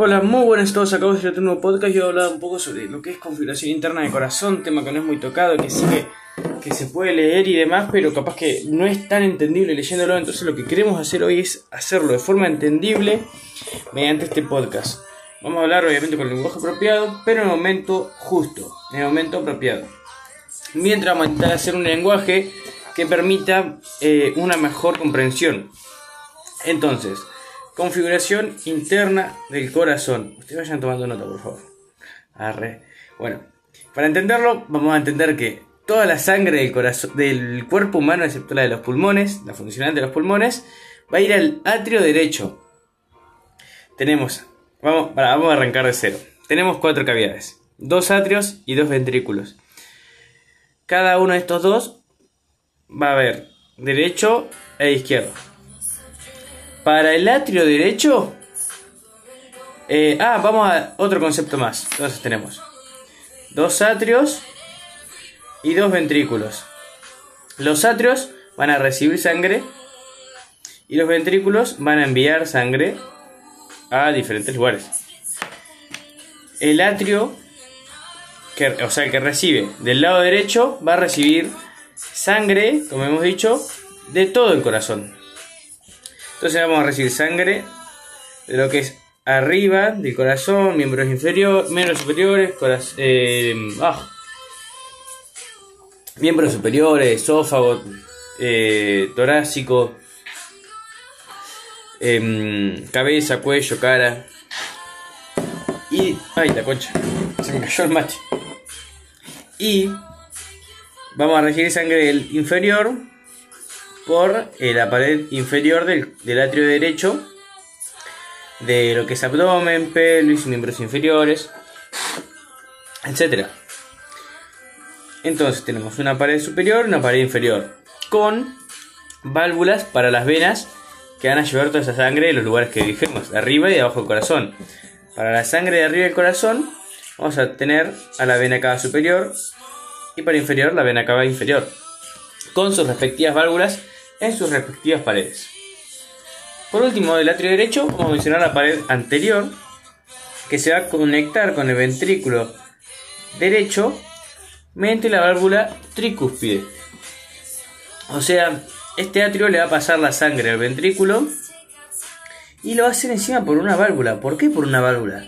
Hola, muy buenas a todos. Acabo de hacer un nuevo podcast. Yo he hablado un poco sobre lo que es configuración interna de corazón, tema que no es muy tocado, que sí que, se puede leer y demás, pero capaz que no es tan entendible leyéndolo. Entonces, lo que queremos hacer hoy es hacerlo de forma entendible mediante este podcast. Vamos a hablar, obviamente, con el lenguaje apropiado, pero en el momento justo, en el momento apropiado. Mientras vamos a intentar hacer un lenguaje que permita eh, una mejor comprensión. Entonces, configuración interna del corazón. Ustedes vayan tomando nota, por favor. Arre. Bueno, para entenderlo, vamos a entender que toda la sangre del, corazón, del cuerpo humano, excepto la de los pulmones, la funcional de los pulmones, va a ir al atrio derecho. Tenemos, vamos, vamos a arrancar de cero. Tenemos cuatro cavidades, dos atrios y dos ventrículos. Cada uno de estos dos va a haber derecho e izquierdo. Para el atrio derecho. Eh, ah, vamos a otro concepto más. Entonces tenemos dos atrios y dos ventrículos. Los atrios van a recibir sangre y los ventrículos van a enviar sangre a diferentes lugares. El atrio, que, o sea, el que recibe del lado derecho, va a recibir sangre, como hemos dicho, de todo el corazón. Entonces vamos a recibir sangre de lo que es arriba del corazón, miembros inferiores, miembros superiores, eh, ah, miembros superiores, esófago, eh, torácico, em, cabeza, cuello, cara. Y. ¡Ay, la concha! Se me cayó el mate. Y. Vamos a recibir sangre del inferior por eh, la pared inferior del, atrio derecho de lo que es abdomen, pelvis, miembros inferiores, etc. Entonces tenemos una pared superior y una pared inferior con válvulas para las venas que van a llevar toda esa sangre de los lugares que dijimos, de arriba y de abajo del corazón. Para la sangre de arriba del corazón vamos a tener a la vena cava superior y para inferior la vena cava inferior con sus respectivas válvulas en sus respectivas paredes. Por último, del atrio derecho vamos a mencionar la pared anterior que se va a conectar con el ventrículo derecho mediante la válvula tricúspide. O sea, este atrio le va a pasar la sangre al ventrículo y lo va a hacer encima por una válvula. ¿Por qué por una válvula?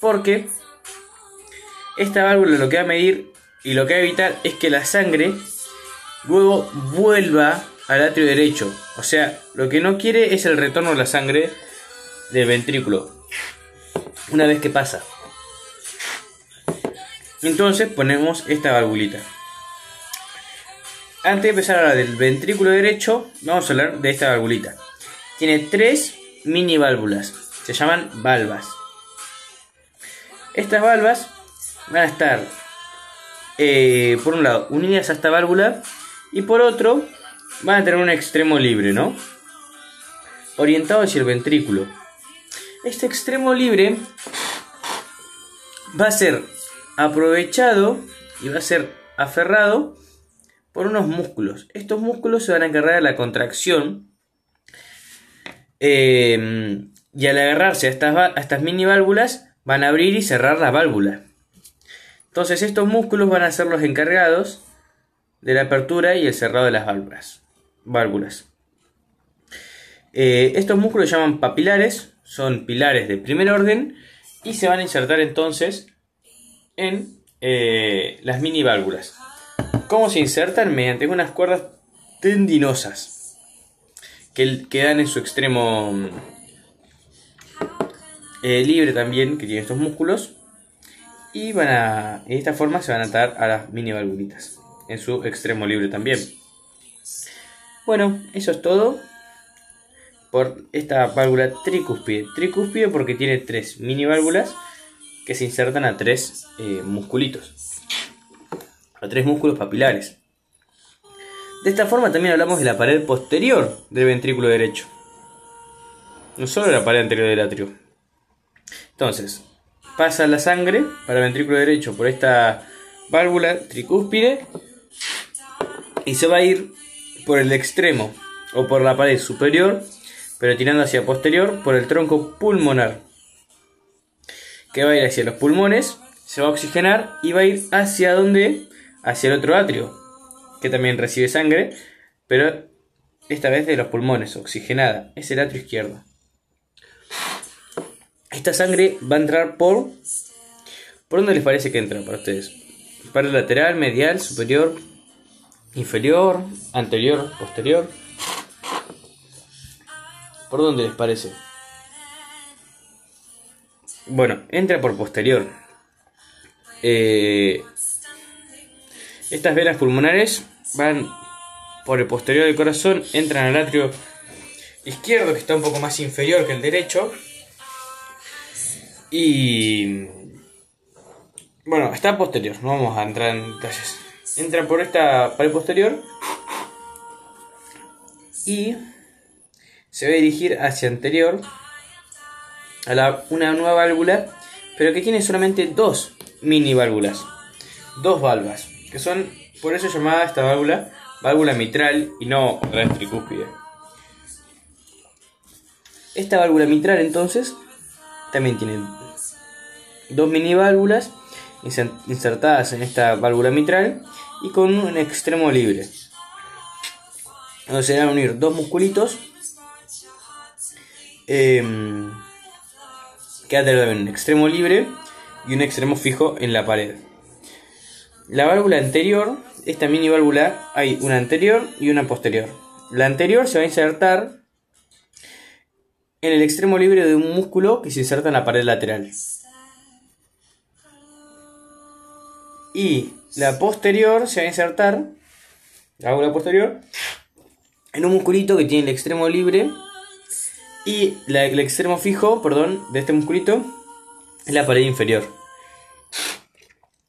Porque esta válvula lo que va a medir y lo que va a evitar es que la sangre luego vuelva al atrio derecho. O sea, lo que no quiere es el retorno de la sangre del ventrículo. Una vez que pasa. Entonces ponemos esta valvulita. Antes de empezar a hablar del ventrículo derecho, vamos a hablar de esta valvulita. Tiene tres mini válvulas. Se llaman valvas. Estas valvas van a estar, eh, por un lado, unidas a esta válvula y por otro, van a tener un extremo libre, ¿no? Orientado hacia el ventrículo. Este extremo libre va a ser aprovechado y va a ser aferrado por unos músculos. Estos músculos se van a encargar de la contracción em, y al agarrarse a estas, a estas mini válvulas van a abrir y cerrar la válvula. Entonces estos músculos van a ser los encargados de la apertura y el cerrado de las válvulas válvulas. Eh, estos músculos se llaman papilares, son pilares de primer orden y se van a insertar entonces en eh, las mini válvulas. ¿Cómo se insertan? Mediante unas cuerdas tendinosas que quedan en su extremo eh, libre también, que tiene estos músculos. Y van a, de esta forma se van a atar a las mini válvulitas en su extremo libre también. Bueno, eso es todo por esta válvula tricúspide. Tricúspide porque tiene tres mini válvulas que se insertan a tres eh, musculitos, a tres músculos papilares. De esta forma también hablamos de la pared posterior del ventrículo derecho, no solo de la pared anterior del atrio. Entonces, pasa la sangre para el ventrículo derecho por esta válvula tricúspide y se va a ir por el extremo o por la pared superior, pero tirando hacia posterior por el tronco pulmonar. que va a ir hacia los pulmones, se va a oxigenar y va a ir hacia donde? Hacia el otro atrio, que también recibe sangre, pero esta vez de los pulmones, oxigenada. Es el atrio izquierdo. Esta sangre va a entrar por... ¿Por dónde les parece que entra para ustedes? Para el lateral, medial, superior, inferior, anterior, posterior. ¿Por dónde les parece? Bueno, entra por posterior. Eh, estas venas pulmonares van por el posterior del corazón, entran al atrio izquierdo, que está un poco más inferior que el derecho. Y. Bueno, está posterior, no vamos a entrar en detalles. Entra por esta pared posterior y se va a dirigir hacia anterior a la, una nueva válvula, pero que tiene solamente dos mini válvulas, dos valvas, que son por eso llamada esta válvula válvula mitral y no tricúspide. Esta válvula mitral entonces también tiene dos mini válvulas insertadas en esta válvula mitral y con un extremo libre. Donde se van a unir dos musculitos eh, que va a tener un extremo libre y un extremo fijo en la pared. La válvula anterior, esta mini válvula, hay una anterior y una posterior. La anterior se va a insertar en el extremo libre de un músculo que se inserta en la pared lateral. Y la posterior se va a insertar, la válvula posterior, en un musculito que tiene el extremo libre y el extremo fijo, perdón, de este musculito es la pared inferior.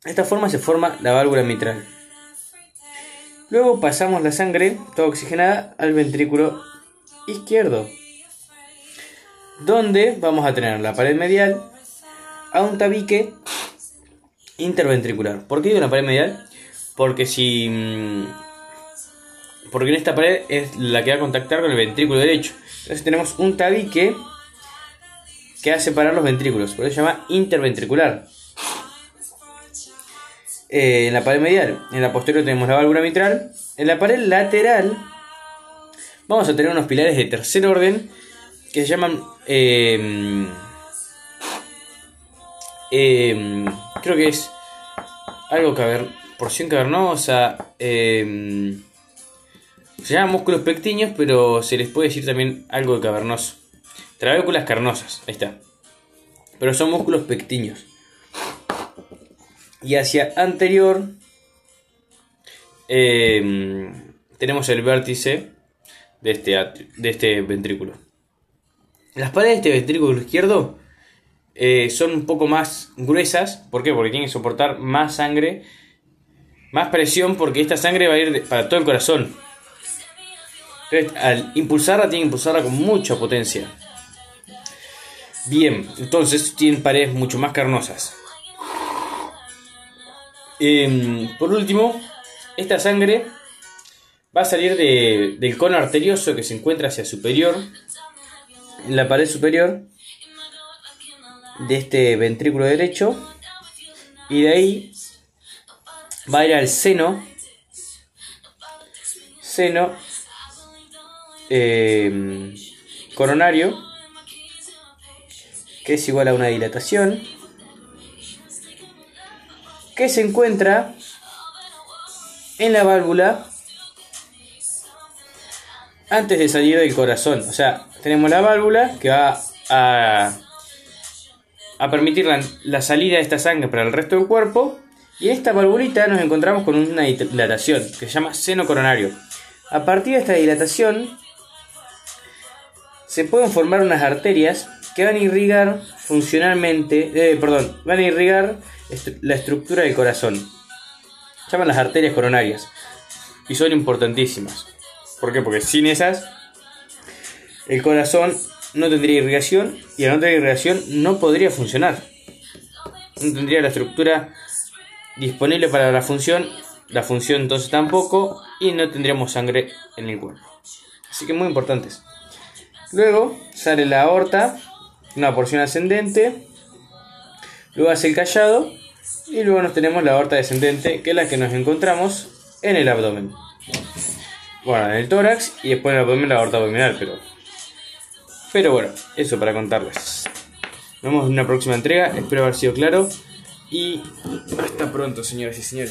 De esta forma se forma la válvula mitral. Luego pasamos la sangre, toda oxigenada, al ventrículo izquierdo, donde vamos a tener la pared medial a un tabique interventricular. ¿Por qué digo la pared medial? Porque si. Mm, porque en esta pared es la que va a contactar con el ventrículo derecho. Entonces tenemos un tabique que hace separar los ventrículos. Por eso se llama interventricular. Eh, en la pared medial, en la posterior tenemos la válvula mitral. En la pared lateral vamos a tener unos pilares de tercer orden que se llaman eh, eh, creo que es algo caver, porción cavernosa. Eh, se llaman músculos pectiños, pero se les puede decir también algo de cavernoso. Trabéculas carnosas, ahí está. Pero son músculos pectiños. Y hacia anterior eh, tenemos el vértice de este, de este ventrículo. Las paredes de este ventrículo izquierdo eh, son un poco más gruesas. ¿Por qué? Porque tienen que soportar más sangre, más presión, porque esta sangre va a ir para todo el corazón. Entonces, al impulsarla, tienen que impulsarla con mucha potencia. Bien, entonces tienen paredes mucho más carnosas. Em, por último, esta sangre va a salir del cono arterioso que se encuentra hacia superior, en la pared superior, de este ventrículo derecho y de ahí va a ir al seno seno eh, coronario que es igual a una dilatación que se encuentra en la válvula antes de salir del corazón. O sea, tenemos la válvula que va a a permitir la, salida de esta sangre para el resto del cuerpo. Y en esta valvulita nos encontramos con una dilatación que se llama seno coronario. A partir de esta dilatación se pueden formar unas arterias que van a irrigar funcionalmente, eh, perdón, van a irrigar la estructura del corazón. Se llaman las arterias coronarias y son importantísimas. ¿Por qué? Porque sin esas el corazón no tendría irrigación y al no tener irrigación no podría funcionar. No tendría la estructura disponible para la función, la función entonces tampoco y no tendríamos sangre en el cuerpo. Así que muy importantes. Luego sale la aorta, una porción ascendente, luego hace el callado y luego nos tenemos la aorta descendente, que es la que nos encontramos en el abdomen. Bueno, en el tórax y después en el abdomen la aorta abdominal, pero... Pero bueno, eso para contarles. Nos vemos en una próxima entrega, espero haber sido claro y hasta pronto, señoras y señores.